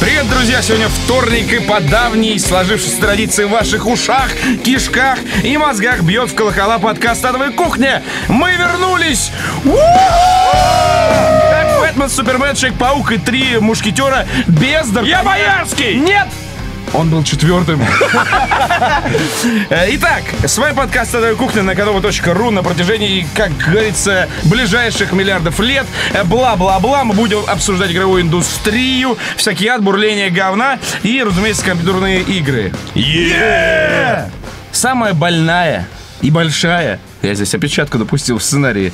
Привет, друзья! Сегодня вторник и по давней сложившейся традиции в ваших ушах, кишках и мозгах бьет в колокола подкаст «Адовая кухня». Мы вернулись! Бэтмен, Супермен, Человек-паук и три мушкетера без... Я Боярский! Нет! Он был четвертым. Э, Итак, с вами подкаст «Адовая кухня» на kodova.ru на протяжении, как говорится, ближайших миллиардов лет. Э, Бла-бла-бла. Мы будем обсуждать игровую индустрию, всякий ад, бурление говна и, разумеется, компьютерные игры. Самая больная и большая я здесь опечатку допустил в сценарии.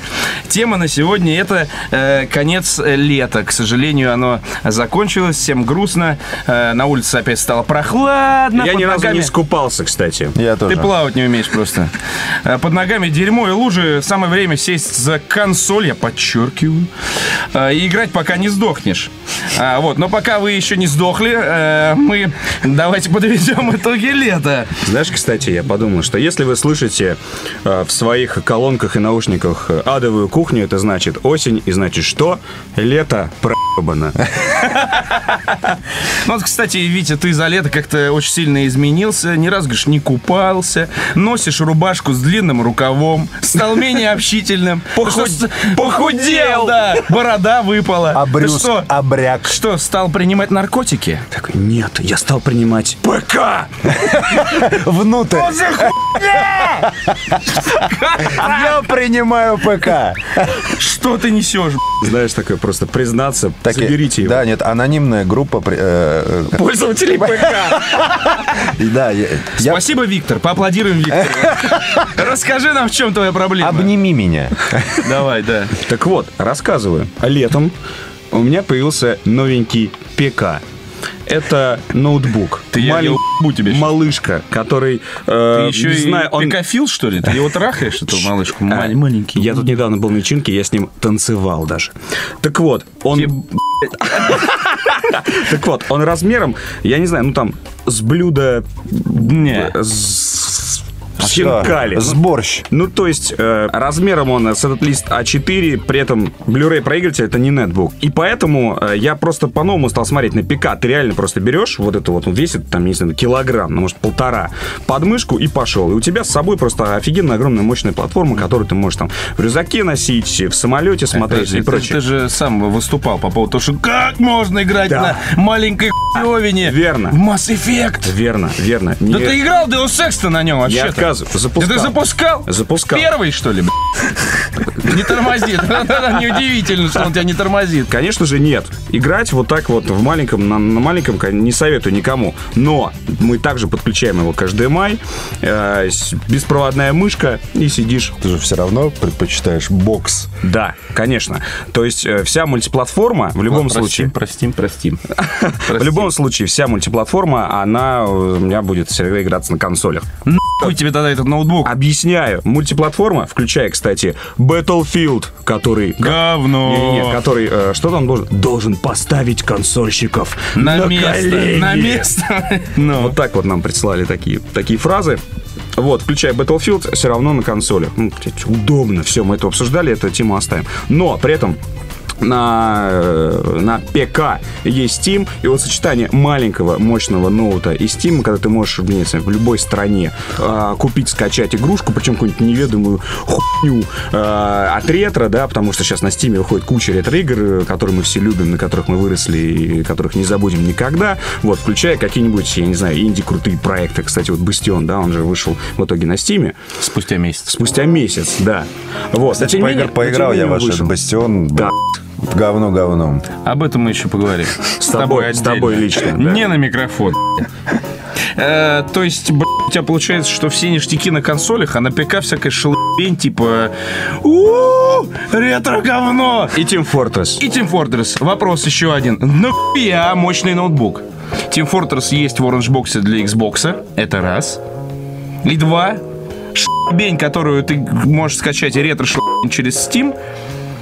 Тема на сегодня это э, конец лета. К сожалению, оно закончилось, всем грустно. Э, на улице опять стало прохладно. Я ни разу ногами- не искупался, кстати. Я тоже. Ты плавать не умеешь просто. Э, Под ногами дерьмо и лужи. Самое время сесть за консоль, я подчеркиваю, э, и играть, пока не сдохнешь. А, Вот, но пока вы еще не сдохли, э, мы давайте подведем итоги лета. Знаешь, кстати, я подумал, что если вы слышите э, в своих колонках и наушниках э, адовую кухню, это значит осень, и значит что? Лето проебано. Ну, вот, кстати, Витя, ты за лето как-то очень сильно изменился. Ни разу, говоришь, не купался. Носишь рубашку с длинным рукавом. Стал менее общительным. Что, Похудел, да. Борода выпала. А брюс, что? обряк. Что, стал принимать наркотики? Так, нет, я стал принимать ПК. Внутрь. Я принимаю ПК. Что ты несешь? Знаешь, такое просто признаться, Так, заберите его. Да, нет, анонимная группа. э, э, Пользователей ПК. Да, я- я- Спасибо, Виктор. Поаплодируем Виктору. Расскажи нам, в чем твоя проблема. Обними меня. Давай, да. Так вот, рассказываю. Летом у меня появился новенький ПК. Это ноутбук. Ты я уебу тебе. Малышка, который... Ты э, еще не и знаю, он... пикофил, что ли? Ты его трахаешь, эту малышку? А, Маленький. Я тут недавно был на вечеринке, я с ним танцевал даже. Так вот, он... Тебе, Так вот, он размером, я не знаю, ну там, с блюда... Не. С, А с хинкали. С борщ. Ну, то есть, э, размером он с этот лист А4, при этом Blu-ray проигрыватель это не нетбук. И поэтому э, я просто по-новому стал смотреть на ПК. Ты реально просто берешь вот это вот, он весит там, не знаю, килограмм, ну, может, полтора, подмышку и пошел. И у тебя с собой просто офигенно огромная мощная платформа, которую ты можешь там в рюкзаке носить, в самолете смотреть Подожди, и ты, прочее. ты же сам выступал по поводу того, что как можно играть Да. на маленькой хуевине Верно. в Mass Effect. Верно, верно. Да Не- ты играл Deus Ex-то на нем не вообще-то. отказываю. Да Запускал. ты запускал? Запускал. Первый, что ли? Не тормозит. Неудивительно, что он тебя не тормозит. Конечно же, нет. Играть вот так вот в маленьком, на, на маленьком не советую никому. Но мы также подключаем его к HDMI, э, беспроводная мышка, и сидишь. Ты же все равно предпочитаешь бокс. Да, конечно. То есть э, вся мультиплатформа в любом случае... Простим, простим. В любом случае, вся мультиплатформа, она э, у меня будет всегда играться на консолях. Хуй тебе тогда этот ноутбук. Объясняю. Мультиплатформа, включая, кстати, Battlefield, который... Говно. Не-не-не, который, э, что там должен? Должен поставить консольщиков На, на, место. колени. На место. Ну. Вот так вот нам прислали такие, такие фразы. Вот, включая Battlefield, все равно на консоли. Ну, удобно, все, мы это обсуждали, эту тему оставим. Но при этом на, э, на ПК есть Steam, и вот сочетание маленького мощного ноута и Steam, когда ты можешь не знаю, в любой стране а, купить, скачать игрушку, причем какую-нибудь неведомую хуйню а, от ретро, да, потому что сейчас на Steam выходит куча ретро-игр, э, которые мы все любим, на которых мы выросли и которых не забудем никогда, вот, включая какие-нибудь, я не знаю, инди-крутые проекты, кстати, вот Бастион, да, он же вышел в итоге на Steam Спустя месяц. спустя месяц, да. Вот, Кстати, не поигр- менее- поиграл я ваш менее бастион. Да. Говно говном. Об этом мы еще поговорим. С, тобой- с тобой лично. Не на микрофон. Э, то есть, б***ь, у тебя получается, что все ништяки на консолях, а на ПК всякая шелбень, типа у ретро-говно. И Team Fortress. И Team Fortress. Вопрос еще один. Нахуя мощный ноутбук? Team Fortress есть в Orange Box для Xbox. Это раз. И два. Шебень, которую ты можешь скачать ретро через Steam,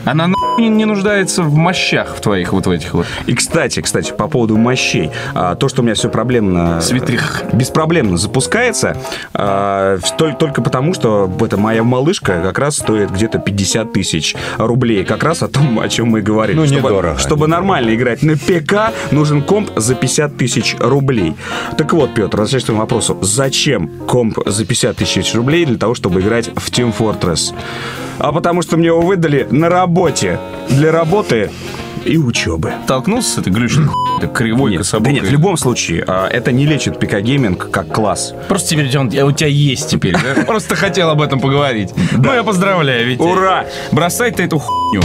она на не, нуждается в мощах в твоих вот в этих вот. И, кстати, кстати, по поводу мощей. А, то, что у меня все проблемно... Свитрих. Беспроблемно запускается, а, в- толь- только потому, что эта моя малышка как раз стоит где-то 50 тысяч рублей. Как раз о том, о чем мы говорили. Ну, чтобы, недорого, Чтобы недорого. нормально играть на ПК, нужен комп за 50 тысяч рублей. Так вот, Петр, возвращаясь к твоему вопросу. Зачем комп за 50 тысяч рублей для того, чтобы играть в Team Fortress? А потому что мне его выдали на работе. Для работы и учебы. Столкнулся с этой глючной хуй, кривой, Нет, да кособокой? нет, в любом случае, а, это не лечит ПК-гейминг как класс. Просто теперь он у тебя есть теперь. да? Просто хотел об этом поговорить. Ну, я поздравляю, Витя. Ура! Бросай ты эту хуйню.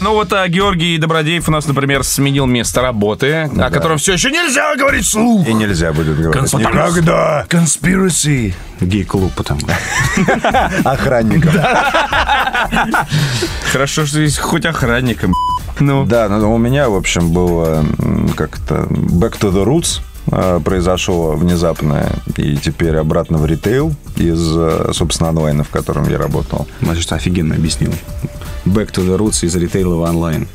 Ну вот а, Георгий Добродеев у нас, например, сменил место работы, о котором все еще нельзя говорить вслух. И нельзя будет говорить. Что- Никогда. Conspiracy. Гей-клуб потому. Охранников. Хорошо, что есть хоть охранником. Ну, Да, ну, у меня, в общем, было как-то back to the roots произошло внезапно, и теперь обратно в ритейл из, э, собственно, онлайна, в котором я работал. Значит, офигенно объяснил. Back to the roots из ритейла в онлайн.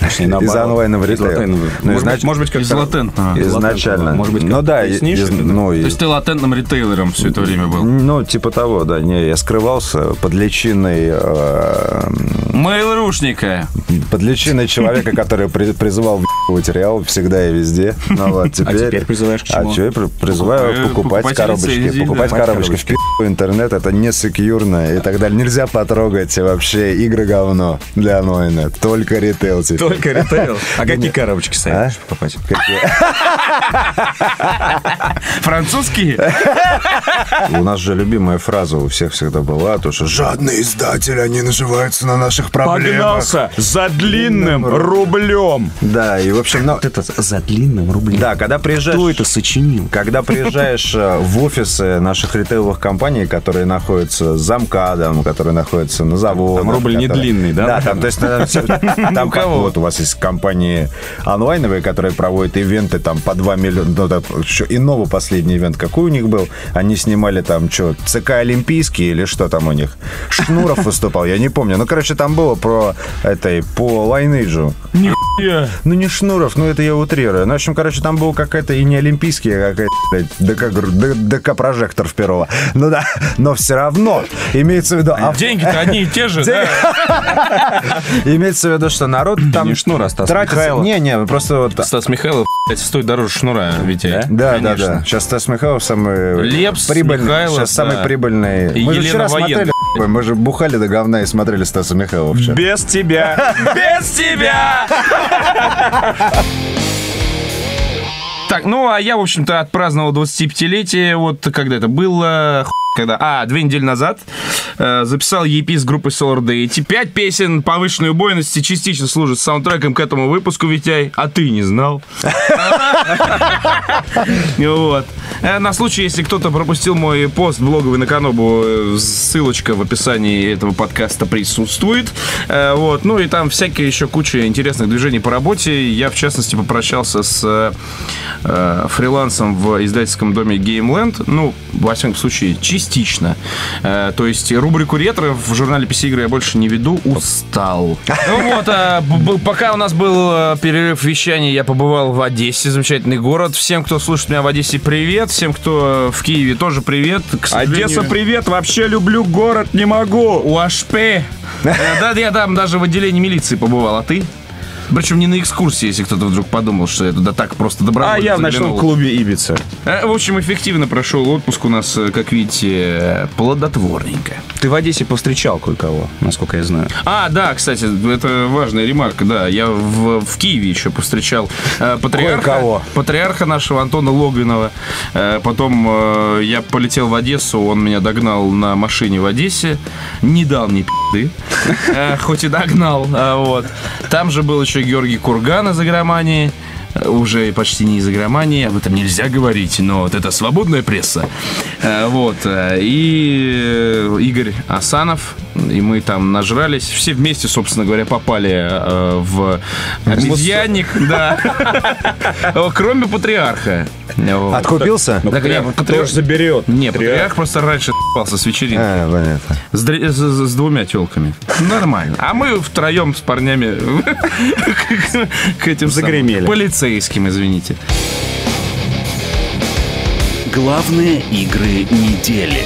Точнее, Из онлайна в ритейл. Ну, Может быть, изнач- может быть, как из латентного. Изначально. Может быть, ну да, из- ну, То есть ты латентным ритейлером все это время был. ну, типа того, да. Не, я скрывался под личиной, э, Мейл-рушника. под личиной человека, который при- призывал реал всегда и везде. Ну вот, теперь... теперь призываешь к А чему? что я при- призываю покупать покупать коробочки. лицензии, да. Покупать Покупать коробочки. В интернет это не секьюрно и так далее. Нельзя потрогать вообще игры говно для онлайна. Только ритейл теперь. Только ритейл. А какие коробочки советуешь покупать? Какие? Французские? У нас же любимая фраза у всех всегда была, то что жадные издатели, они наживаются на наших проблемах. Погнался за длинным рублем. Да, и в общем, ну, Вот это за длинным рублем. да, когда приезжаешь... Кто это сочинил? Когда приезжаешь э, в офисы наших ритейловых компаний, которые находятся за МКАДом, которые находятся на заводах. Там рубль не которые- длинный, да, Да, там, то есть, э, там кого? вот у вас есть компании онлайновые, которые проводят ивенты там по 2 миллиона, ну, да, еще иного последний ивент, какой у них был, они снимали там, что, ЦК Олимпийский или что там у них? Шнуров выступал, я не помню. Ну, короче, там было про этой, по Lineage. Нихуя. Ну, не Шнуров, ну это я утрирую. Ну, в общем, короче, там был какая-то и не олимпийская, а какая-то, ДК-прожектор в Перово. Ну да, но все равно имеется в виду... а- Деньги-то одни и те же, да? Имеется в виду, что народ там не Шнур, а Стас. Михайлов. Не, не, просто вот... Стас Михайлов, блядь, стоит дороже шнура, Витя. Да, да, да. Сейчас Стас Михайлов самый Лепс, прибыльный. Сейчас самый прибыльный. И мы же вчера смотрели, мы же бухали до говна и смотрели Стаса Михайлова вчера. Без тебя. Без тебя! Так, ну а я, в общем-то, отпраздновал 25-летие, вот когда это было, когда, а, две недели назад, записал EP с группой Solar Deity. Пять песен повышенной убойности частично служат саундтреком к этому выпуску, Витяй, а ты не знал. Вот. Э, На случай, если кто-то пропустил мой пост блоговый на Канобу, э, ссылочка в описании этого подкаста присутствует. Э, Вот. Ну и там всякие еще куча интересных движений по работе. Я, в частности, попрощался с э, э, фрилансом в издательском доме Gameland. Ну, во всяком случае, частично. Э, То есть рубрику ретро в журнале PC игры я больше не веду. Устал. Ну вот, а, пока у нас был э, перерыв вещания, я побывал в Одессе, замечательный город. Всем, кто слушает меня в Одессе, привет. Всем, кто в Киеве, тоже привет. К сожалению, Одесса, привет. Вообще люблю город, не могу. УАШП. Э, Да, я там даже в отделении милиции побывал, а ты? Причем не на экскурсии, если кто-то вдруг подумал, что я туда так просто добровольно А я в ночном клубе Ибица. Э, В общем, эффективно прошел отпуск у нас, э, как видите, плодотворненько. Ты в Одессе повстречал кое-кого, насколько я знаю. А, да, кстати, это важная ремарка, да. Я в, в Киеве еще повстречал э, патриарха, Кое-кого. патриарха нашего Антона Логвинова. Э, потом э, я полетел в Одессу, он меня догнал на машине в Одессе, не дал мне пи***ды, э, хоть и догнал. а, вот. Там же был еще Георгий Курган из игромании. э, Уже почти не из игромании, об этом нельзя говорить, но вот это свободная пресса. Э, Вот. э, И Игорь Асанов, и мы там нажрались. Все вместе, собственно говоря, попали э, в обезьянник, да. Кроме патриарха. Откупился? Так я патриарх заберет. Не, Патриарх. просто раньше ебался с вечеринки. А, понятно. С, двумя телками. Нормально. А мы втроем с парнями к этим Загремели. полицейским, извините. Главные игры недели.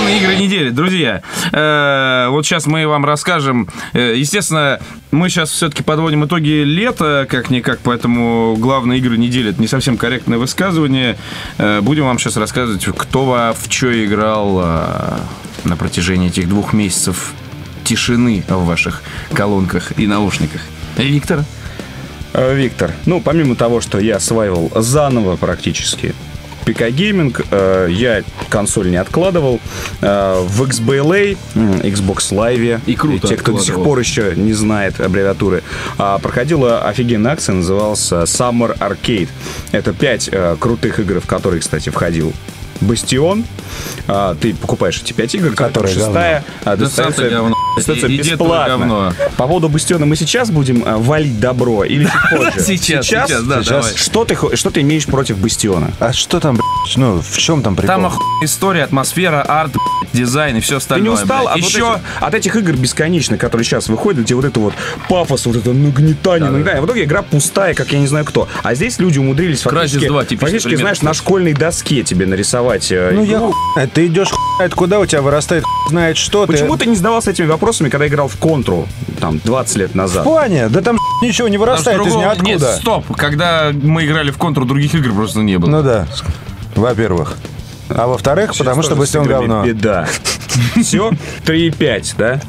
Главные игры недели, друзья. Э, вот сейчас мы вам расскажем. Э, естественно, мы сейчас все-таки подводим итоги лета, как-никак, поэтому главные игры недели это не совсем корректное высказывание. Э, будем вам сейчас рассказывать, кто во в что играл э, на протяжении этих двух месяцев тишины в ваших колонках и наушниках. Виктор? Э, Виктор, ну, помимо того, что я осваивал заново практически ПК гейминг, э, я консоль не откладывал. Э, в XBLA, Xbox Live, И круто те, кто до сих пор еще не знает аббревиатуры, а, проходила офигенная акция, называлась Summer Arcade. Это пять э, крутых игр, в которые, кстати, входил Бастион. А, ты покупаешь эти пять игр, Которые шестая а, говно. достается ты бесплатно. говно. По поводу Бастиона мы сейчас будем а, валить добро или чуть позже? Сейчас, сейчас, да, давай. Что ты, что ты имеешь против Бастиона? А что там, блядь, ну, в чем там прикол? Там охуенная история, атмосфера, арт, блядь, дизайн и все Ты остальное. не устал блядь. от, Еще вот этих, от этих игр бесконечно, которые сейчас выходят, где вот это вот пафос, вот это нагнетание, нагнетание. В итоге игра пустая, как я не знаю кто. А здесь люди умудрились фактически, Crysis 2 типичный фактически пример, знаешь, на школьной доске тебе нарисовать. э, Ну, я игру. хуй знает. Ты идешь хуй куда, у тебя вырастает хуй знает что. Почему ты... ты не задавался этими вопросами, когда играл в контру, там, 20 лет В назад? плане? Да там ничего не вырастает из ниоткуда. Нет, стоп. Когда мы играли в контру, других игр просто не было. Ну да, во-первых. А во-вторых, потому что Бастион говно. Беда. Все, 3,5, да?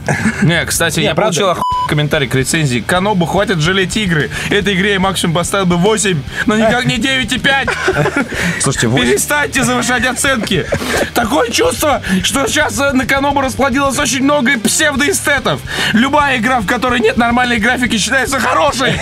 Не, кстати, я получил охуенный комментарий к рецензии. Канобу хватит жалеть игры. Этой игре я максимум поставил бы 8, но никак не 9,5. Слушайте, вот Перестаньте завышать оценки. Такое чувство, что сейчас э, на Канобу расплодилось очень много псевдоэстетов. Любая игра, в которой нет нормальной графики, считается хорошей.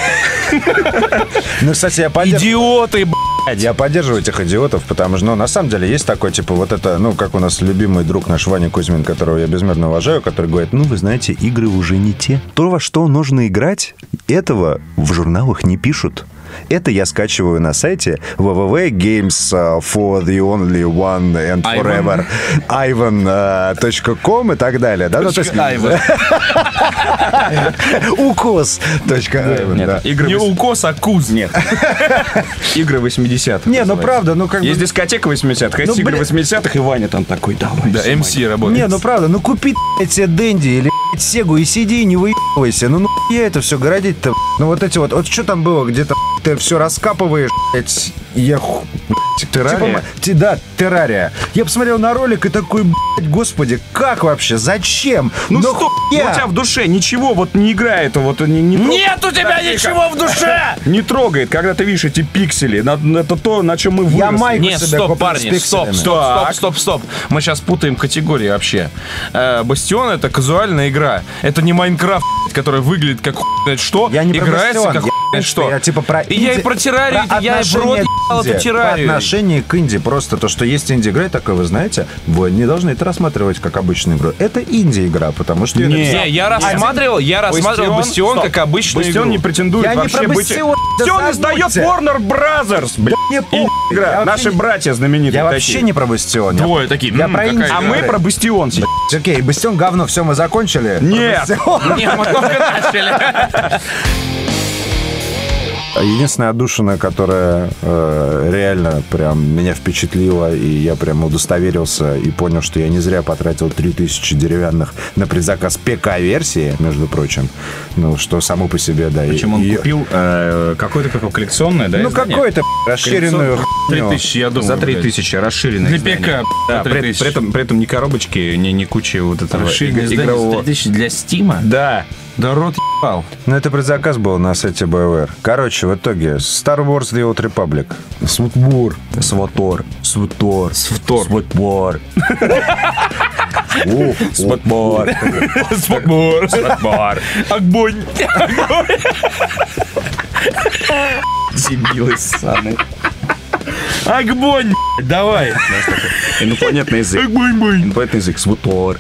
Ну, кстати, я поддерживаю. Идиоты, блядь. Я поддерживаю этих идиотов, потому что, ну, на самом деле, есть такой, типа, вот это, ну, как у нас любимый друг наш Ваня Кузьмин, которого я безмерно уважаю, который говорит, ну, вы знаете, игры уже не те. То, во что нужно играть, этого в журналах не пишут. Это я скачиваю на сайте www.games for the only one and forever ivan.com и так далее. Да? Ну, то есть, да. игры Не укос, а куз. Нет. Игры 80-х. Не, ну правда, ну как бы... Есть дискотека 80-х, есть Ну, игры блин. 80-х, и Ваня там такой, давай. Да, снимай». MC работает. Не, ну правда, ну купи себе Дэнди или Сегу и сиди и не выебывайся. Ну, ну я это все городить-то. Ну вот эти вот, вот что там было, где-то ты все раскапываешь, блядь, я Террария? типа, да, террария. Я посмотрел на ролик и такой, блядь, господи, как вообще, зачем? Ну что, Нахуя? у тебя в душе ничего вот не играет, вот не, не. Нет у тебя ничего в душе! Не трогает, когда ты видишь эти пиксели. Это то, на чем мы выросли. Я майку Нет, себе стоп, парни, стоп, стоп, стоп, стоп, стоп. Мы сейчас путаем категории вообще. Э, Бастион это казуальная игра. Это не Майнкрафт, который выглядит как хуй что. Я не про играется как я- хуй что. Я типа про И я и инди- про террарию, про я и в рот эту инди. террарию. По отношению к инди. Просто то, что есть инди-игра, такое, вы знаете, вы не должны это рассматривать как обычную игру. Это инди-игра, потому что... Не. Не, я рассматривал, я рассматривал Бастион стоп. как обычную Бастион игру. не претендует Я не вообще про быть... Бастион, да Бастион издает. Warner Brothers, блядь. Мне похуй. Игра. Наши не- братья знаменитые Я такие. вообще не про Бастион. Я- Двое такие, Я «М, про инди. игра». А мы про Бастион сейчас. Окей, Бастион говно, все, мы закончили. Нет. Про Бастион. Не, мы только начали. Единственная отдушина, которая э, реально прям меня впечатлила, и я прям удостоверился и понял, что я не зря потратил 3000 деревянных на предзаказ ПК-версии, между прочим. Ну, что само по себе, да. Причем он и- купил э, какое-то какое коллекционное, да? Ну, какое-то расширенную хуйню. 3000, я думаю. За блядь. 3000 расширенное Для издание. ПК, Да, при, 3000. при этом, при этом ни коробочки, ни, ни кучи вот этого Расширенное игрового... за 3000 для Стима? Да. Да рот ебал. Ну, это предзаказ был на сайте BioWare. Короче, в итоге Star Wars The Old Republic. Свутбур. Сватор. Свутор. Свтор. Свутбор. Сватбор. Спокбор. Сватбор. Огонь. Дебилы ссаные. Агбонь, давай. Инопланетный язык. Агбонь-бонь. Инопланетный язык. Свутор.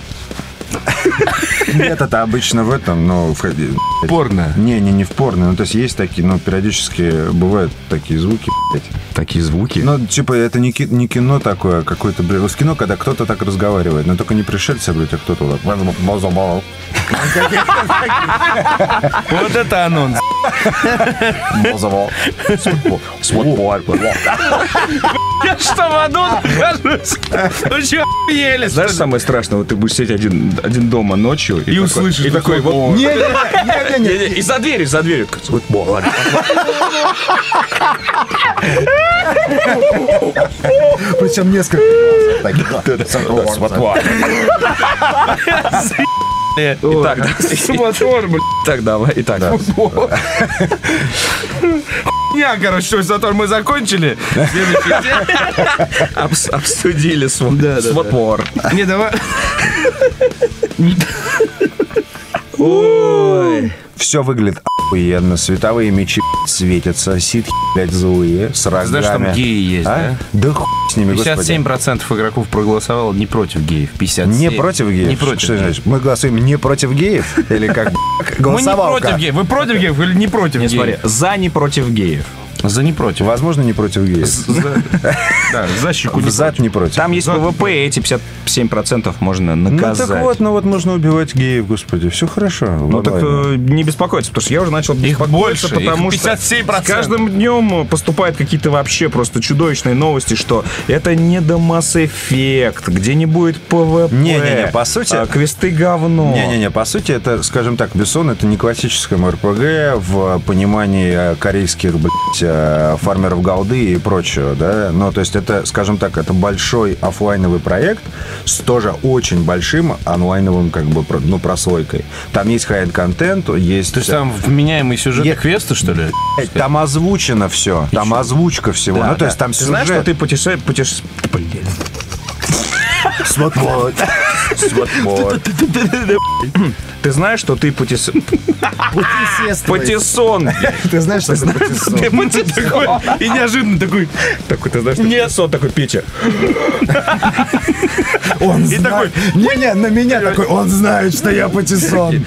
Нет, это обычно в этом, ну, в. Порно. Не, не, не в порно. Ну, то есть есть такие, ну, периодически бывают такие звуки, блядь. Такие звуки. Ну, типа, это не, ки- не кино такое, а какое-то, блядь. Вот кино, когда кто-то так разговаривает, но только не пришельцы, блядь, а кто-то вот так. Вот это анонс. Я что, в аду нахожусь? Ну что, охуели? Знаешь, самое страшное, вот ты будешь сидеть один, один дома ночью И услышишь и такой вот, Не, не, не, не, и за дверью, за дверью. Причем несколько. Итак, да. Мотор, блядь. Итак, давай. Итак, Я, короче, что, затор мы закончили. Следующий день. обс- обсудили св- свутор. Не, давай. Все выглядит охуенно. Световые мечи светятся. Ситхи, блядь, злые. С рогами. Знаешь, там геи есть, А? Да хуй с ними, господи. 57% игроков проголосовало не против геев. 57. Не против геев? Не против Что геев. значит? Мы голосуем не против геев? Или как? Мы не Голосовалка. против геев. Вы против геев или не против Не геев? смотри, за не против геев. За не против. Возможно, не против геев. За- Да, за щеку не В зад не против. Там есть ПВП, и эти 57% можно Ну наказать. так вот, ну вот нужно убивать геев, господи. Все хорошо. Ну так э, не беспокоиться, потому что я уже начал беспокоиться, больше, их потому что 57%. с каждым днем поступают какие-то вообще просто чудовищные новости, что это не до Mass Effect, где не будет ПВП. Не-не-не, по сути- а, квесты говно. Не-не-не, по сути, это, скажем так, Бессон это не классическое МРПГ в понимании э, корейских, блядь, э, фармеров голды и прочего, да. Ну, то есть это, скажем так, это большой оффлайновый проект с тоже очень большим онлайновым, как бы, ну, прослойкой. Там есть хай контент, есть... То есть там вменяемый сюжет Я- квеста, что ли? Там озвучено все, там озвучка всего. Да, ну, то да. есть там Ты знаешь, что ты путеше... путеше... Блин. Ты знаешь, что ты путес... Патиссон. Ты знаешь, что это Ты будь такой, и неожиданно такой, Такой, ты знаешь, что Патиссон такой, Петя. Он знает. Не-не, на меня такой, он знает, что я Патиссон.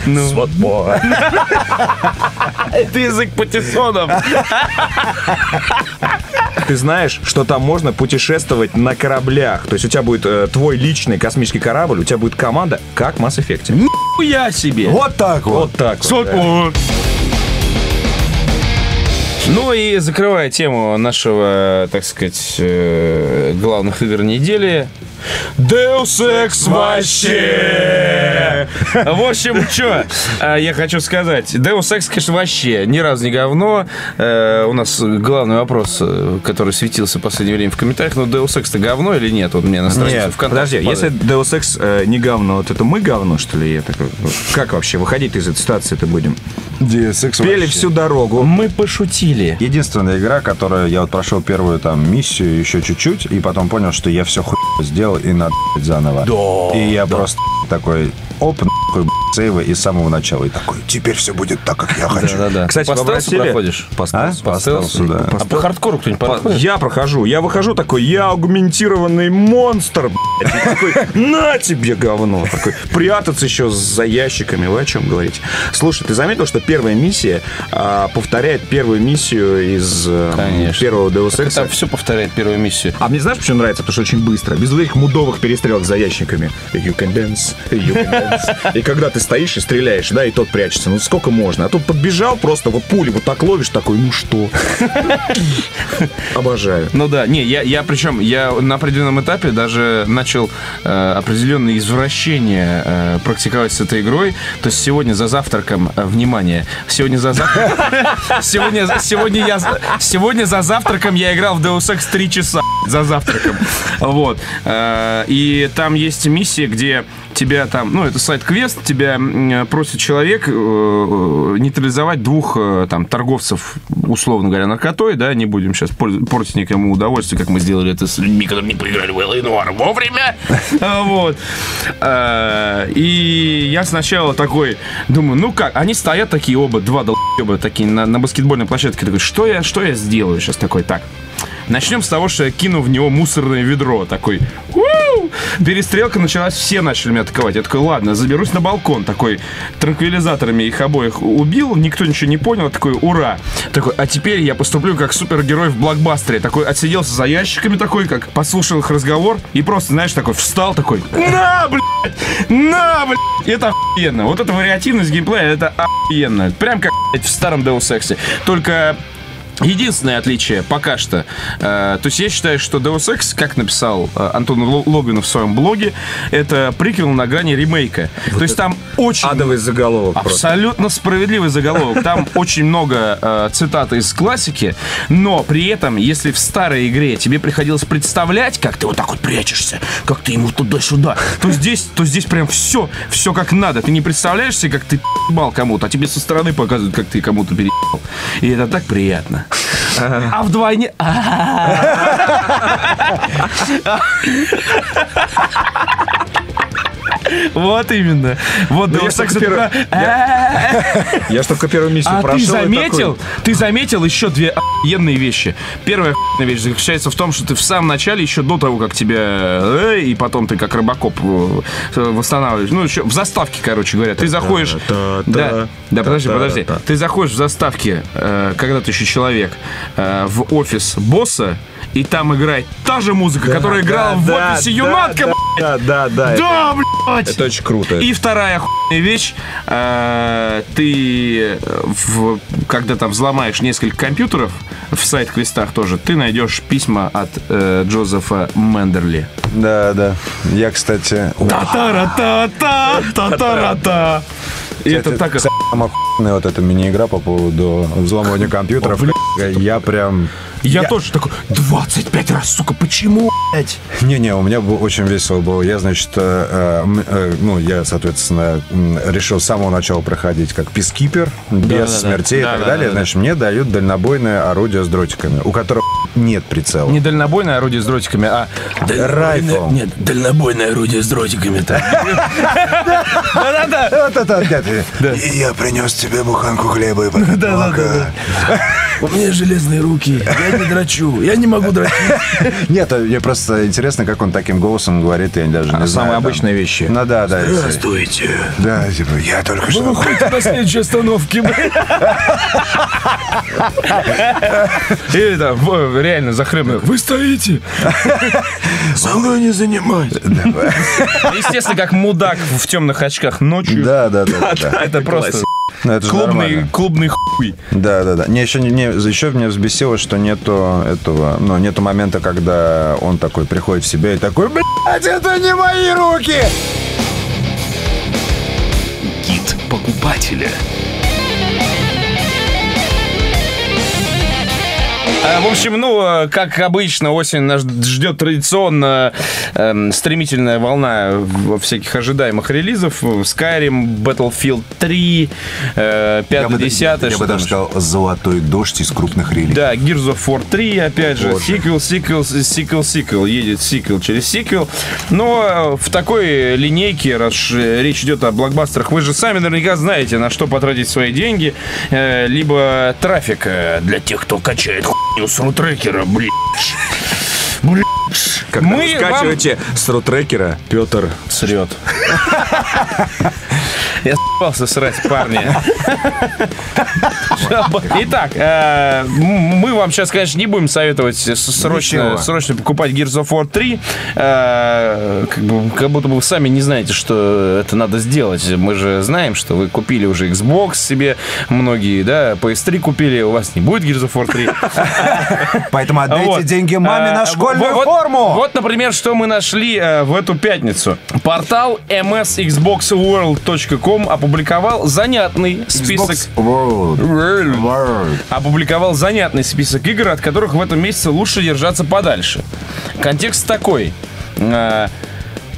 это язык патиссонов. Ты знаешь, что там можно путешествовать на кораблях. То есть у тебя будет э, твой личный космический корабль, у тебя будет команда, как в Mass Effect. Я себе. Вот так вот. Вот так вот. О. Ну и закрывая тему нашего, так сказать, э, главных игр недели. Deus Ex вообще! В общем, что я хочу сказать. Deus Ex, конечно, вообще ни разу не говно. Э, У нас главный вопрос, э, который светился в последнее время в комментариях, ну Deus Ex-то говно или нет? Вот мне на странице Нет, подожди, если. Deus Ex э, не говно, вот это мы говно, что ли? Я такой, как вообще выходить из этой ситуации-то будем? DSX Пели вообще. всю дорогу. Мы пошутили. Единственная игра, которую я вот прошел первую там миссию еще чуть-чуть, и потом понял, что я все хуй сделал и надо заново. Да, И я просто такой, оп, блядь, сейвы и с самого начала. И такой, теперь все будет так, как я хочу. Да-да-да. Кстати, по стелсу проходишь? По А? стелсу. По стелсу, да. А по хардкору кто-нибудь проходит? Я прохожу, я выхожу такой, я аугментированный монстр, блядь. Такой, на тебе говно. Такой, прятаться еще за ящиками, вы о чем говорите? Слушай, ты заметил, что первая миссия а, повторяет первую миссию из э, Конечно. первого Deus Ex? Там все повторяет первую миссию. А мне знаешь, почему нравится? Потому что очень быстро. Без вот этих мудовых перестрелок за ящиками. You can dance, you can dance. И когда ты стоишь и стреляешь, да, и тот прячется. Ну сколько можно? А тут подбежал просто, вот пули вот так ловишь, такой, ну что? Обожаю. Ну да, не, я, я причем, я на определенном этапе даже начал э, определенные извращения э, практиковать с этой игрой. То есть сегодня за завтраком, э, внимание, сегодня за завтраком, сегодня, сегодня я, сегодня за завтраком я играл в Deus Ex 3 часа за завтраком. Вот. Э, И там есть миссия, где тебя там, ну, это сайт-квест, тебя м, просит человек э, э, нейтрализовать двух э, там торговцев, условно говоря, наркотой, да, не будем сейчас портить никому удовольствие, как мы сделали это с людьми, которые не поиграли в Элла Нуар вовремя. А, Вот. А, И я сначала такой думаю, ну как, они стоят такие оба, два долбоеба такие на, на баскетбольной площадке, такой, что я, что я сделаю сейчас такой, так, Начнем с того, что я кину в него мусорное ведро. Такой, «Уу!» Перестрелка началась, все начали меня атаковать. Я такой, ладно, заберусь на балкон. Такой, транквилизаторами их обоих убил, никто ничего не понял. Такой, ура. Такой, а теперь я поступлю как супергерой в блокбастере. Такой, отсиделся за ящиками такой, как послушал их разговор и просто, знаешь, такой, встал такой, на, блядь, на, блядь. Это охуенно. Вот эта вариативность геймплея, это охуенно. Прям как, блядь, в старом Deus Ex. Только Единственное отличие пока что, э, то есть я считаю, что Deus Ex, как написал э, Антон Ло- Логвинов в своем блоге, это приквел на грани ремейка. то есть там очень... Адовый заголовок просто. Абсолютно справедливый заголовок. Там очень много э, цитат из классики, но при этом, если в старой игре тебе приходилось представлять, как ты вот так вот прячешься, как ты ему туда-сюда, то здесь, то здесь прям все, все как надо. Ты не представляешь себе, как ты перебал кому-то, а тебе со стороны показывают, как ты кому-то перебал. И это так приятно. А вдвойне... Вот именно. Вот Ну, я Ex только про- Я ж только первую миссию а прошел. ты и заметил? Ты заметил еще две охуенные вещи. Первая охуенная вещь заключается в том, что ты в самом начале, еще до того, как тебя... э, и потом ты как рыбакоп э, восстанавливаешь. Ну, еще в заставке, короче говоря. Ты заходишь... Да, да, подожди, подожди. Ты заходишь в заставке, э, когда ты еще человек, в офис босса, и там играет та же музыка, которая играла в да, офисе да, юнатка, да, Да, да, да. это- да, блядь! Это очень круто. И вторая охуенная вещь, э, ты, э, в- когда там взломаешь несколько компьютеров, в сайт-квестах тоже, ты найдешь письма от э, Джозефа Мендерли. Да, да. Я, кстати... Та-та-та-та, та-та-та. И это так... Кстати, самая охуенная вот эта мини-игра по поводу взломывания компьютеров. Я прям... Я тоже такой, 25 раз, сука, почему, блядь? Не-не, у меня был очень весело было. Я, значит, э, м, э, ну, я, соответственно, решил с самого начала проходить как пискипер, без да, да. смертей Да, и так да, далее. да, да. Значит, мне дают дальнобойное орудие с дротиками, у которого нет прицела. Не дальнобойное орудие с дротиками, а... Райфл. Нет, дальнобойное орудие с дротиками-то. Да-да-да. Вот это опять. И я принес тебе буханку хлеба и молока. У меня железные руки, я не драчу, я не могу дрочить. Нет, мне просто интересно, как он таким голосом говорит, я даже не знаю. самые обычные вещи. Ну да, да. Здравствуйте. Да, типа, я только что... Выходите на следующей остановке. Или там, реально, захлебно. Вы стоите? Со мной не занимать. Естественно, как мудак в темных очках ночью. Да, да, да. да. Это просто Ну, это клубный, нормально. клубный хуй. Да, да, да. Не, еще, не, не- еще меня взбесило, что нету этого, ну, нету момента, когда он такой приходит в себя и такой, блядь, это не мои руки! Гид покупателя. В общем, ну, э, как обычно, осень нас ждет традиционно эм, стремительная волна во всяких ожидаемых релизов. Skyrim, Battlefield 3, э, 5 10 я бы даже сказал, золотой дождь из крупных релизов. Да, Gears of War 3, опять же, сиквел, сиквел, сиквел, сиквел, едет сиквел через сиквел. Но в такой линейке, раз уж речь идет о блокбастерах, вы же сами наверняка знаете, на что потратить свои деньги. Э, Либо трафик э, для тех, кто качает хуйню с рутрекера, блин. Блин. Когда Мы вы вам- скачиваете с рутрекера, Петр Срет. Я с***ался срать, парни. Итак, э, мы вам сейчас, конечно, не будем советовать срочно, срочно покупать Gears of War 3. э, Как, бы, как будто бы вы сами не знаете, что это надо сделать. Мы же знаем, что вы купили уже Xbox себе, многие, да, PS3 купили, у вас не будет Gears of War 3. Поэтому отдайте деньги маме на школьную вот- форму! Вот, например, что мы нашли э, в эту пятницу. Портал msxboxworld.com опубликовал занятный список... World. World. World. Опубликовал занятный список игр, от которых в этом месяце лучше держаться подальше. Контекст такой. Э,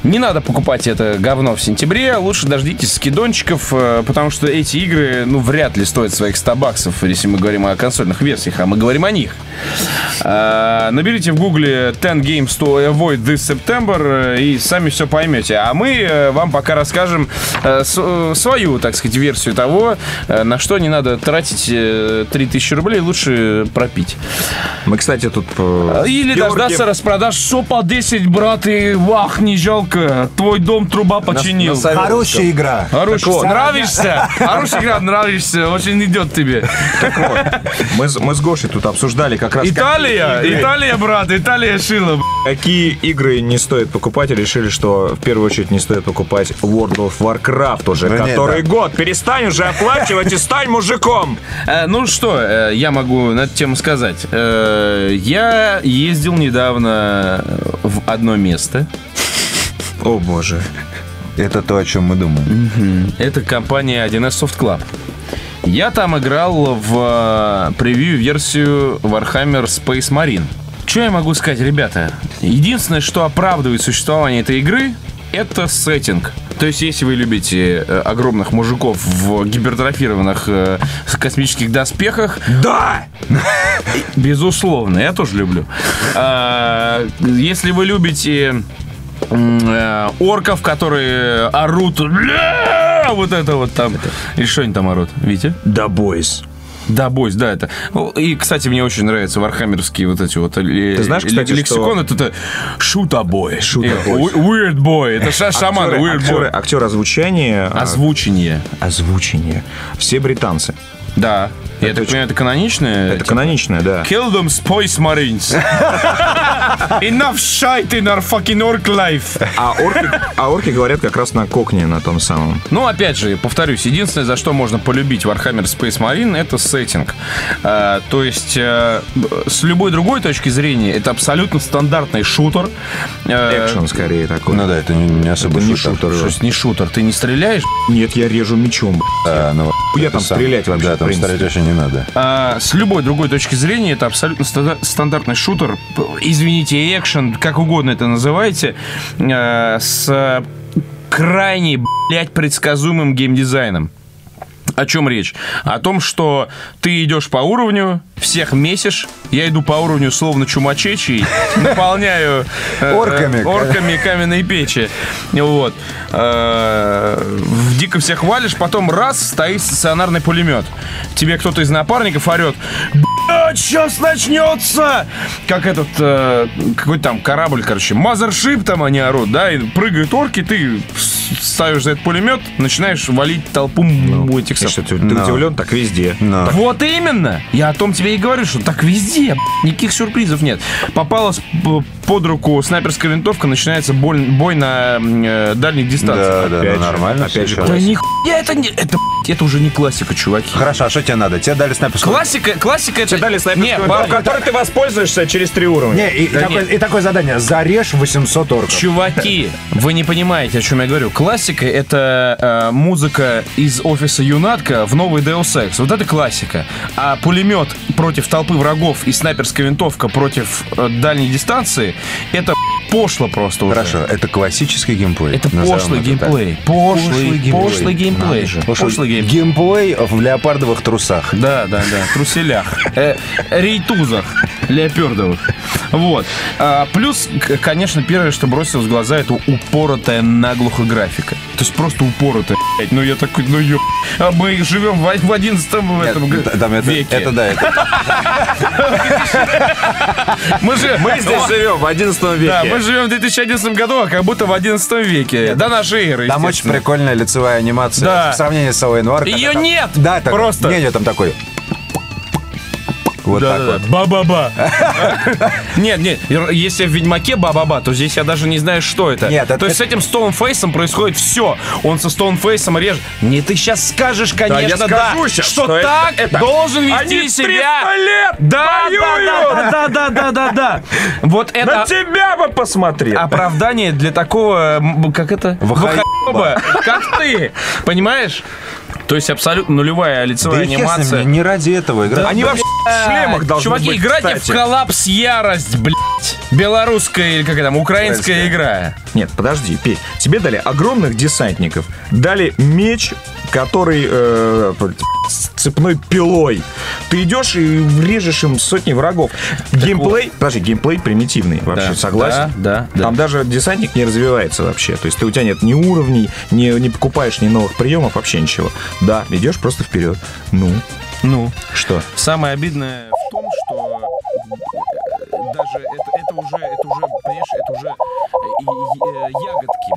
Не надо покупать это говно в сентябре, лучше дождитесь скидончиков, э, потому что эти игры, ну, вряд ли стоят своих 100 баксов, если мы говорим о консольных версиях, а мы говорим о них. А, Наберите в гугле 10 Games to Avoid this September э, и сами все поймете. А мы э, вам пока расскажем э, э, свою, так сказать, версию того, э, на что не надо тратить э, 3000 рублей, лучше пропить. Мы, кстати, тут... э, Или дождаться распродаж. Что по 10, брат, и вах, не жалко. Твой дом труба починил. на совет- Хорошая игра. Хороший, Так вот. нравишься? Хорошая игра, нравишься, очень идет тебе. Мы, с- мы с Гошей тут обсуждали как раз... Италия, Италия, брат, Италия шила. Какие игры не стоит покупать, решили, что в первую очередь не стоит покупать World of Warcraft уже Ну, нет, который да. год. Перестань уже оплачивать и стань мужиком. Э, Ну что, э, я могу на эту тему сказать. Э, Я ездил недавно в одно место. О боже. Это то, о чем мы думаем. Это компания 1С Soft Club. Я там играл в э, превью-версию Warhammer Space Marine. Что я могу сказать, ребята? Единственное, что оправдывает существование этой игры, это сеттинг. То есть, если вы любите э, огромных мужиков в гипертрофированных э, космических доспехах, Да! Безусловно, я тоже люблю. А, Если вы любите э, орков, которые орут, «Ля!» вот это вот там. Или что они там орут, Витя? Да, бойс. Да, бойс, да, это. Ну, И, кстати, мне очень нравятся вархаммерские вот эти вот Ты знаешь, кстати, лексикон, это, это шута бой. Weird boy. Это ша- шаман, Актеры, weird актеры, boy. актер озвучания. Озвучение. Озвучение. Все британцы. Да. Я так понимаю, это каноничное? Это каноничное, да. Kill them Space Marines. Enough shite in our fucking orc life. А орки, а орки говорят как раз на кокне, на том самом. Ну, опять же, повторюсь, единственное, за что можно полюбить Warhammer Space Marine, это сеттинг. А, то есть, э, с любой другой точки зрения, это абсолютно стандартный шутер. Э, Экшен скорее такой. Ну да, это не, не особо Это не шутер. шутер. Что не шутер? Ты не стреляешь? Нет, я режу мечом. А, ну, Я это там сам- стрелять вообще, Да, там стрелять вообще не надо. А, с любой другой точки зрения, это абсолютно станда- стандартный шутер. Извините, экшен, как угодно это называйте, э, с крайне, блядь, предсказуемым геймдизайном. О чем речь? О том, что ты идешь по уровню, всех месишь. Я иду по уровню словно чумачечий, наполняю э, Орками. орками каменные печи. Вот. Э, В дико всех валишь, потом раз, стоит стационарный пулемет. Тебе кто-то из напарников орет, сейчас начнется! Как этот, э, какой там корабль, короче, мазершип там они орут, да, и прыгают орки, ты ставишь за этот пулемет, начинаешь валить толпу м- этих самых- что, ты, ты Но. удивлен? Так везде. Но. вот именно. Я о том тебе и говорю, что так везде. Никаких сюрпризов нет. Попалась под руку снайперская винтовка, начинается боль- бой на э, дальних дистанциях. Да, да, опять ну же, нормально. опять же. Да нихуя это не... Это, это уже не классика, чуваки. Хорошо, а что тебе надо? Тебе дали снайперскую... Классика, классика это... Дали Не, снайперскую винтовку, которой ты воспользуешься через три уровня. Не, и, и Да такое, нет. и такое задание. Зарежь 800 орков. Чуваки, вы не понимаете, о чем я говорю. Классика — это э, музыка из офиса Юнатка в новый Deus Ex. Вот это классика. А пулемет против толпы врагов и снайперская винтовка против э, дальней дистанции — это пошло просто уже. Хорошо, это классический геймплей. Это пошлый это так. геймплей. Пошлый, пошлый геймплей. Пошлый Пошлый геймплей. геймплей в леопардовых трусах. Да, да, да, труселях, э, рейтузах, леопердовых. Вот. А, плюс, конечно, первое, что бросилось в глаза, это упоротая наглухо графика. То есть просто упоротая, блядь. Ну, я такой, ну, ё... А мы живем в, в 11 в этом Там это, веке. это да, это Мы же... Мы здесь живем в 11 веке. Да, мы живем в 2011 году, а как будто в 11 веке. До нашей эры, Там очень прикольная лицевая анимация Да. в сравнении с когда там- нет! Да, Просто. Не, нет, там такой. Вот так вот. Ба-ба-ба. Нет, нет, если в Ведьмаке ба-ба-ба, то здесь я даже не знаю, что это. Нет, То есть с этим Стоунфейсом происходит все. Он со Стоунфейсом режет. Не, ты сейчас скажешь, конечно, да, что, так должен вести себя. 300 лет Да, да, да, да, да, да, да. Вот На это тебя бы посмотрел. оправдание для такого, как это? Вахаёба, как ты, понимаешь? То есть абсолютно нулевая лицевая Да анимация. не ради этого играть. Они вообще в шлемах должны Чуваки, быть, играйте кстати. в коллапс ярость, блядь. Белорусская или как там, украинская игра. Нет, подожди, Петь. Тебе дали огромных десантников, дали меч, который э, цепной пилой. Ты идешь и врежешь им сотни врагов. Геймплей, подожди, геймплей примитивный, вообще, Да, согласен? да, да, да. Там даже десантник не развивается вообще. То есть ты, у тебя нет ни уровней, ни, не покупаешь ни новых приемов, вообще ничего. Да, идешь просто вперед. Ну, Ну, что? самое обидное в том, что э, даже это, это уже, это уже, понимаешь, это уже э, э, ягодки.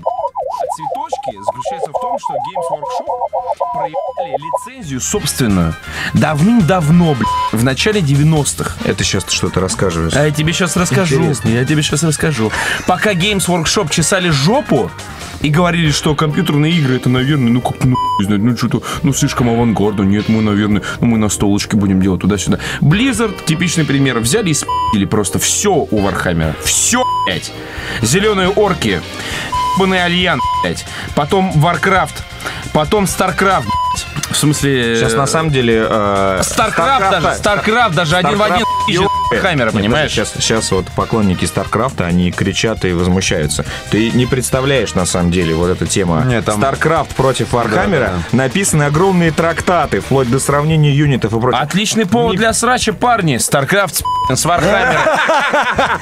Цветочки заключаются в том, что Games Workshop проебали лицензию собственную давным-давно, блядь, в начале 90-х. Это сейчас ты что-то рассказываешь. А я тебе сейчас расскажу. Интересно. Я тебе сейчас расскажу. Пока Games Workshop чесали жопу и говорили, что компьютерные игры это, наверное, ну как, ну, знаю, ну что-то, ну слишком авангардно, нет, мы, наверное, ну мы на столочке будем делать туда-сюда. Blizzard, типичный пример, взяли и спиздили просто все у Warhammer а. Все, блядь. Зеленые орки, ебаный альянс, блядь. Потом Warcraft, потом StarCraft, блядь. В смысле... Сейчас на самом деле... э, StarCraft даже, StarCraft даже один в один ищет Вархаммера, понимаешь? Сейчас, сейчас вот поклонники StarCraft а, они кричат и возмущаются. Ты не представляешь, на самом деле, вот эта тема. Нет, там- StarCraft против Warhammer а. Да, Написаны огромные трактаты, вплоть до сравнения юнитов и прочего. Отличный повод для срача, парни. StarCraft с Warhammer.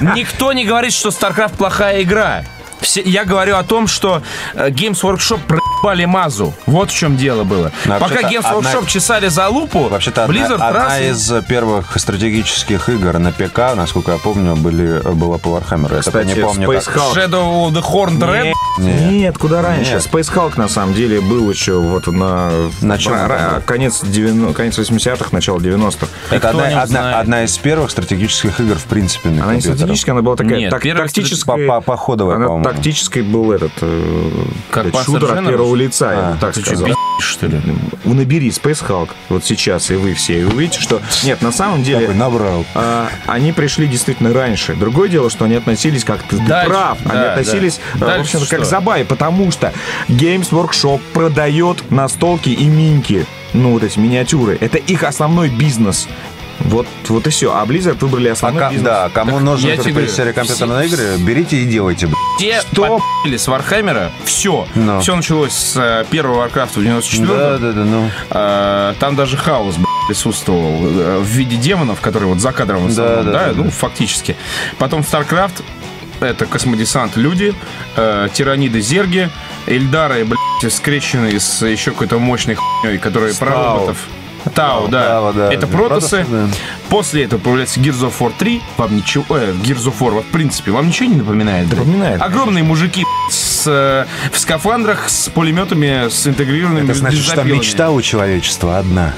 Никто не говорит, что StarCraft плохая игра. Все, я говорю о том, что э, Games Workshop проебали мазу. Вот в чем дело было. Ну, Пока вообще-то Games одна- Workshop чесали за лупу, Вообще-то одна, Blizzard одна раз и- из первых стратегических игр на ПК, насколько я помню, были, была по Warhammer. Я Кстати, не помню, Space как. Hulk. Shadow of the Horned Red. Нет, нет, куда раньше. Нет. Space Hulk, на самом деле, был еще вот на... На чем ра- он ра- был? конец, 90, конец 80-х, начало 90-х. Это одна, одна, одна из первых стратегических игр, в принципе, на Она не стратегическая, она была такая Нет, так- тактическая. По- по- походовая, Она по-моему. тактической был этот... э, Как шутер от General? Первого лица, я А, бы так Ты что, сказал. пиздишь, что ли? Набери Space Hulk вот сейчас, и вы все, и увидите, что... Нет, на самом деле... Такой набрал. а, они пришли действительно раньше. Другое дело, что они относились как ты прав. Они да, относились, да. э, в общем-то, как что? забай, потому что Games Workshop продает настолки и миньки. Ну, вот эти миниатюры. Это их основной бизнес. Вот, вот и все. А Blizzard выбрали А основной ка- бизнес. да, кому Так говорю, серия компьютерной все- игры, берите и делайте. Те Что? с Warhammer а. Все. Ну. Все началось с э, первого Warcraft а в 94 Да, да, да, ну. А, Там даже хаос присутствовал э, в виде демонов, которые вот за кадром в основном, Да, да, да, да, ну, да. фактически. Потом StarCraft, это космодесант люди, э, тираниды зерги, Эльдары, блядь, скрещенные с еще какой-то мощной хуйней, которые про Тау. роботов. Тау, да. Тау, да. Это протосы. Протосы, да. После этого появляется Gears of War 3. Вам ничего... Э, Gears of War, в принципе, вам ничего не напоминает? Напоминает, Огромные мужики с, э, в скафандрах, с пулеметами, с интегрированными Это значит, что мечта у человечества одна.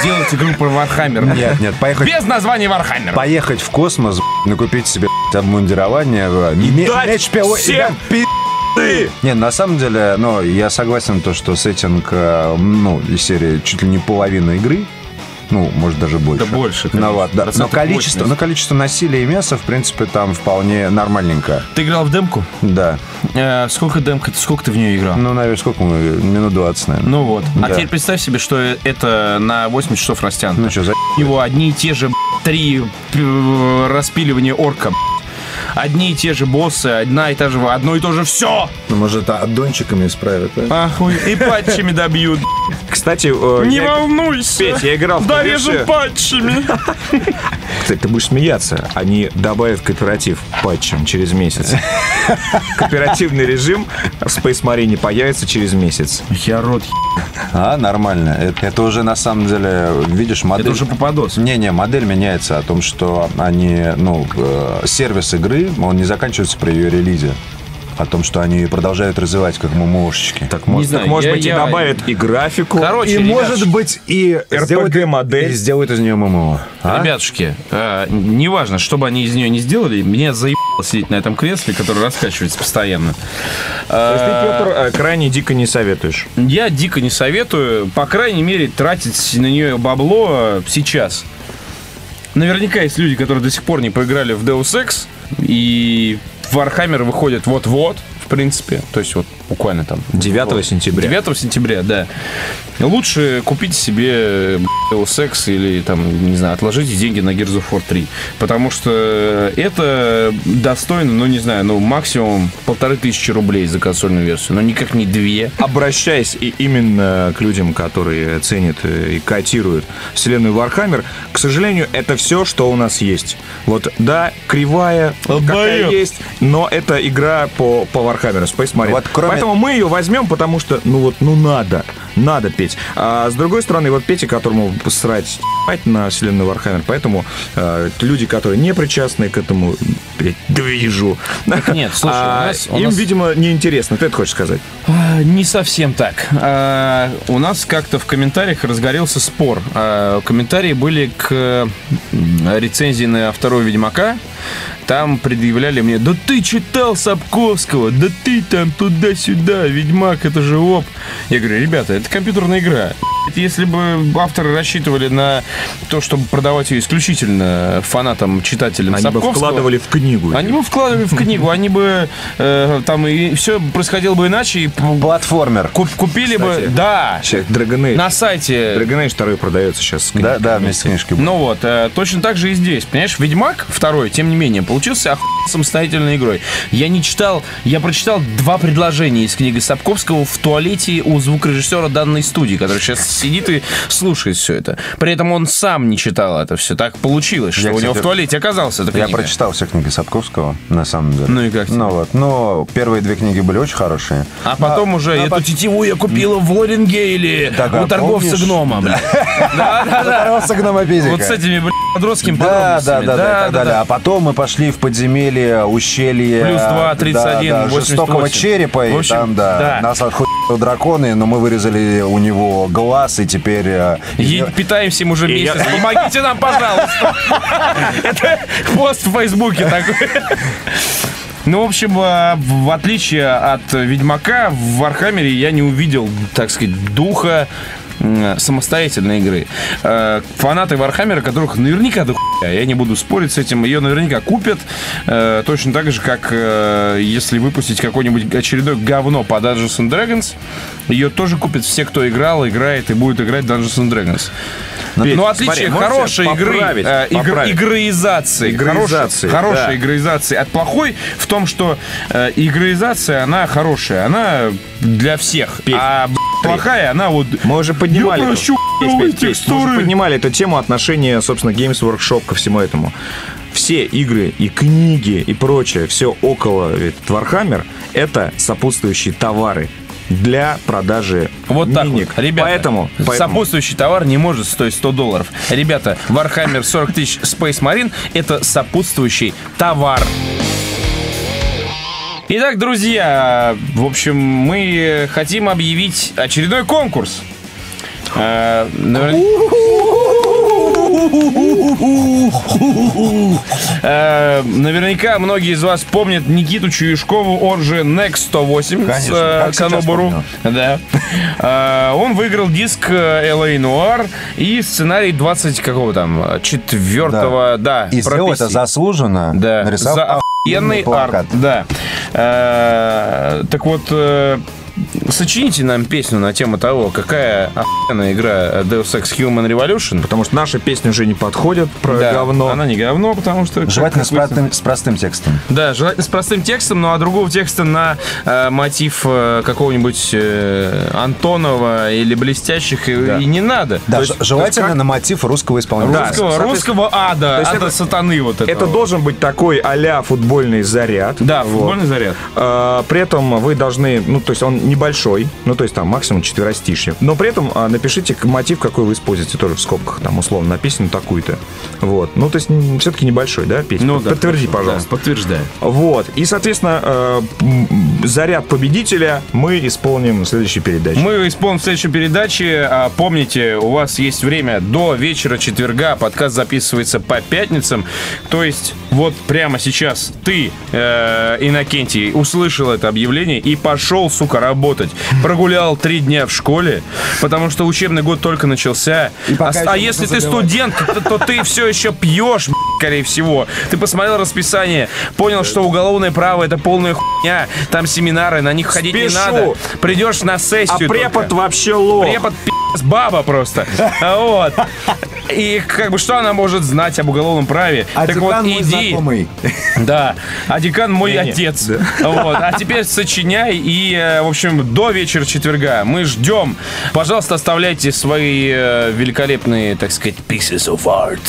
Сделать игру про Warhammer. Нет, нет, поехать, Без названия Warhammer. поехать в космос, б***ь, накупить себе б***ь, обмундирование. б***ь, ме- дать меч пи- ой, всем да, пи- Не, на самом деле, ну, я согласен, то, что сеттинг, э, ну, из серии чуть ли не половина игры, ну, может, даже больше. Да больше, Ну, конечно. вот, да. Но количество, 80. но количество насилия и мяса, в принципе, там вполне нормальненько. Ты играл в демку? Да. Э, сколько демка? Сколько ты в нее играл? Ну, наверное, сколько мы? Минут 20, наверное. Ну вот. А Да. теперь представь себе, что это на 80 часов растянуто. Ну, что, за... У него одни и те же три э, распиливания орка. Одни и те же боссы, одна и та же, одно и то же все. Ну, может, аддончиками исправят, а? Ахуй. И патчами добьют. Кстати, Не волнуйся. Петь, я играл в версию. патчами. Кстати, ты будешь смеяться. Они добавят кооператив патчем через месяц. Кооперативный режим в Space Marine появится через месяц. Я рот. А, нормально. Это, это уже, на самом деле, видишь, модель... Это уже попадос. Не-не, модель меняется о том, что они, ну, э, сервис игры, он не заканчивается при ее релизе. О том, что они продолжают развивать как ММОшечки. Так, может, знаю, так, может я- быть, и я- добавят и графику. Короче, и, ребят, может быть, и RPG-модель. и сделают из нее ММО. А? Ребятушки, э, неважно, что бы они из нее не сделали, меня заебало сидеть на этом кресле, которое раскачивается постоянно. То есть ты, Петр, э, крайне дико не советуешь. Я дико не советую, по крайней мере, тратить на нее бабло э, сейчас. Наверняка есть люди, которые до сих пор не поиграли в Deus Ex, и Warhammer выходит вот-вот, в принципе. То есть вот буквально там 9 сентября. 9 сентября, да. Лучше купите себе Ex или там, не знаю, отложите деньги на Gears of War 3. Потому что это достойно, ну, не знаю, ну, максимум полторы тысячи рублей за консольную версию, но никак не две. Обращаясь и именно к людям, которые ценят э, и котируют вселенную Warhammer, к сожалению, это все, что у нас есть. Вот, да, кривая, какая есть, но это игра по, по Warhammer, Space Marine. Вот кроме- Поэтому мы ее возьмем, потому что, ну вот, ну надо, надо петь. А с другой стороны, вот Петя, которому срать на вселенную Warhammer, поэтому э, люди, которые не причастны к этому блядь, движу, нет, слушай, у а, нас- у им, нас- видимо, неинтересно. Ты это хочешь сказать? А, Не совсем так. А, У нас как-то в комментариях разгорелся спор. А, Комментарии были к рецензии на второго Ведьмака. Там предъявляли мне, да ты читал Сапковского, да ты там туда-сюда, Ведьмак, это же оп. Я говорю, ребята, это компьютерная игра. Если бы авторы рассчитывали на то, чтобы продавать ее исключительно фанатам, читателям Они бы вкладывали в книгу. они бы вкладывали в книгу, они бы э, там и все происходило бы иначе, и Платформер. куп- купили бы, Кстати. да, Сейчас Dragon Age. на сайте. Dragon Age 2 продается сейчас. с Да, да, вместе. с книжкой. Ну вот, э, точно так же и здесь. Понимаешь, Ведьмак второй, тем не менее, получился охуенно самостоятельной игрой. Я не читал, я прочитал два предложения из книги Сапковского в туалете у звукорежиссера данной студии, который сейчас сидит и слушает все это. При этом он сам не читал это все. Так получилось, что Я, у него кстати, в туалете оказался эта Я книга. прочитал все книги Сапковского, на самом деле. Ну и как тебе? Ну вот, но первые две книги были очень хорошие. А потом уже а эту потом- тетиву я купила в Лорингейле Так, а у торговца помнишь? гнома. Здоровался гномопедика. Вот с этими, бля, подростскими Да, да, подробностями. да, да, и так далее. А потом мы пошли в подземелье, ущелье. Плюс два, да, 31, да, жестокого 88. черепа. И там, да, нас отхуяли драконы, но мы вырезали у него глаз, и теперь... э, И него- питаемся им уже И я- месяц. Помогите нам, пожалуйста. Это пост в Фейсбуке такой. Ну, в общем, а, в отличие от Ведьмака, в Warhammer е я не увидел, так сказать, духа самостоятельной игры. Э, Фанаты Warhammer а, которых наверняка до хуя, я не буду спорить с этим, ее наверняка купят, э, точно так же, как э, если выпустить какое-нибудь очередное говно по Dungeons and Dragons, ее тоже купят все, кто играл, играет и будет играть Dungeons and Dragons. Петь, Но отличие смотри, хорошей игры, поправить, э, игр- поправить? игроизации, Игроизации, хорошей, да. хорошей игроизации от плохой в том, что э, игроизация, она хорошая, она для всех, Петь, а плохая, она вот... Мы уже поднимали, Я эту- прощу Петь, мы текстуры. уже поднимали эту тему отношения, собственно, Games Workshop ко всему этому. Все игры и книги и прочее, все около ведь, Warhammer, это сопутствующие товары для продажи Вот так миник. вот, ребята, Поэтому, поэтому сопутствующий товар не может стоить 100 долларов. Ребята, Warhammer 40 тысяч Space Marine это сопутствующий товар. Итак, друзья, в общем, мы хотим объявить очередной конкурс. Э, Э, Наверняка многие из вас помнят Никиту Чуешкову, он же Next 108 с Конечно, э, как сейчас Канобуру. Да. Он выиграл диск LA Noir и сценарий 20 какого там, четвертого, да, И сделал это заслуженно, Да, нарисовав охуенный арт. Да. Э, Так вот, э, сочините нам песню на тему того, какая охуенная игра Deus Ex Human Revolution. потому что наши песни уже не подходят про Да, говно. Она не говно, потому что... Желательно с простым, с простым текстом. Да, желательно с простым текстом, ну а другого текста на э, мотив э, какого-нибудь э, Антонова или блестящих и, и не надо. Да, есть желательно как- на мотив русского исполнителя. Да, русского, русского ада, есть ада это- сатаны вот этого. Это должен быть такой а-ля футбольный заряд. Да, Вот. футбольный заряд. А, При этом вы должны, ну, то есть он небольшой, ну, то есть там максимум четверостишье. Но при этом а, напишите мотив, какой вы используете, тоже в скобках, там, условно, написано такую-то. Вот. Ну, то есть все-таки небольшой, да, Петь? Ну да, Подтверди, хорошо, пожалуйста. да, подтверждаю. Вот. И, соответственно, э, заряд победителя мы исполним в следующей передаче. Мы исполним в следующей передаче. А, Помните, у вас есть время до вечера четверга. Подкаст записывается по пятницам. То есть вот прямо сейчас ты, э, Иннокентий, услышал это объявление и пошел, сука, работать. Прогулял три дня в школе, потому что учебный год только начался. А, а если ты студент, то, то ты все еще пьешь, скорее всего. Ты посмотрел расписание, понял, что уголовное право это полная хуйня, там семинары, на них ходить не Спешу. надо. Придешь на А сессию. препод только. вообще лох. Препод пи***ц, баба просто. Вот. И как бы что она может знать об уголовном праве? А так вот, мой иди. знакомый. Да, а декан мой отец. Вот. А теперь сочиняй и, э, в общем, до вечера четверга мы ждем. Пожалуйста, оставляйте свои э, великолепные, так сказать, pieces of art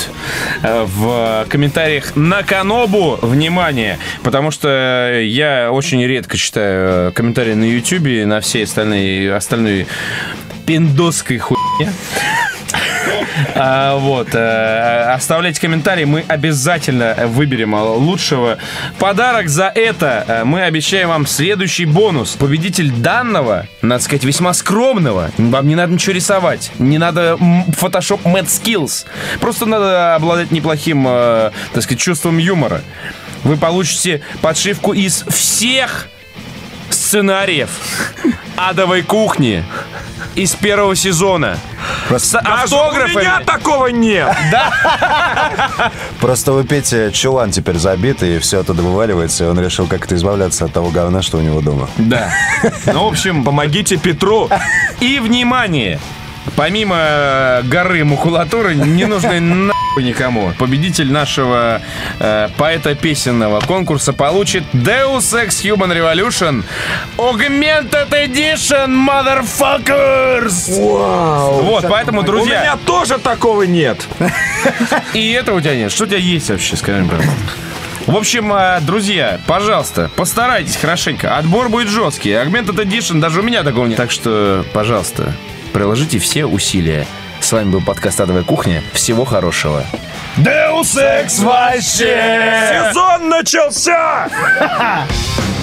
э, в комментариях на Канобу. Внимание, потому что я очень редко читаю комментарии на YouTube, на все остальные, остальные пиндосской хуйне. А, вот. э, Оставляйте комментарии, мы обязательно выберем э, лучшего. Подарок за это э, мы обещаем вам следующий бонус. Победитель данного, надо сказать, весьма скромного. Вам не надо ничего рисовать. Не надо Photoshop Mad Skills. Просто надо обладать неплохим, э, так сказать, чувством юмора. Вы получите подшивку из всех сценариев адовой кухни из первого сезона. С у автографами. меня такого нет. Просто у Пети чулан теперь забит, и все оттуда вываливается, и он решил как-то избавляться от того говна, что у него дома. Да. Ну, в общем, Помогите Петру. и внимание! Помимо э, горы макулатуры, не нужны нахуй никому. Победитель нашего э, поэта-песенного конкурса получит Deus Ex Human Revolution Augmented Edition, motherfuckers! Вот, поэтому, У друзья, меня тоже такого нет. и это у тебя нет. Что у тебя есть вообще, скажи мне? В общем, э, друзья, пожалуйста, постарайтесь хорошенько. Отбор будет жесткий. Augmented Edition даже у меня такого нет. Так что, пожалуйста, приложите все усилия. С вами был подкаст «Адовая кухня». Всего хорошего. Deus Ex вообще! Сезон начался!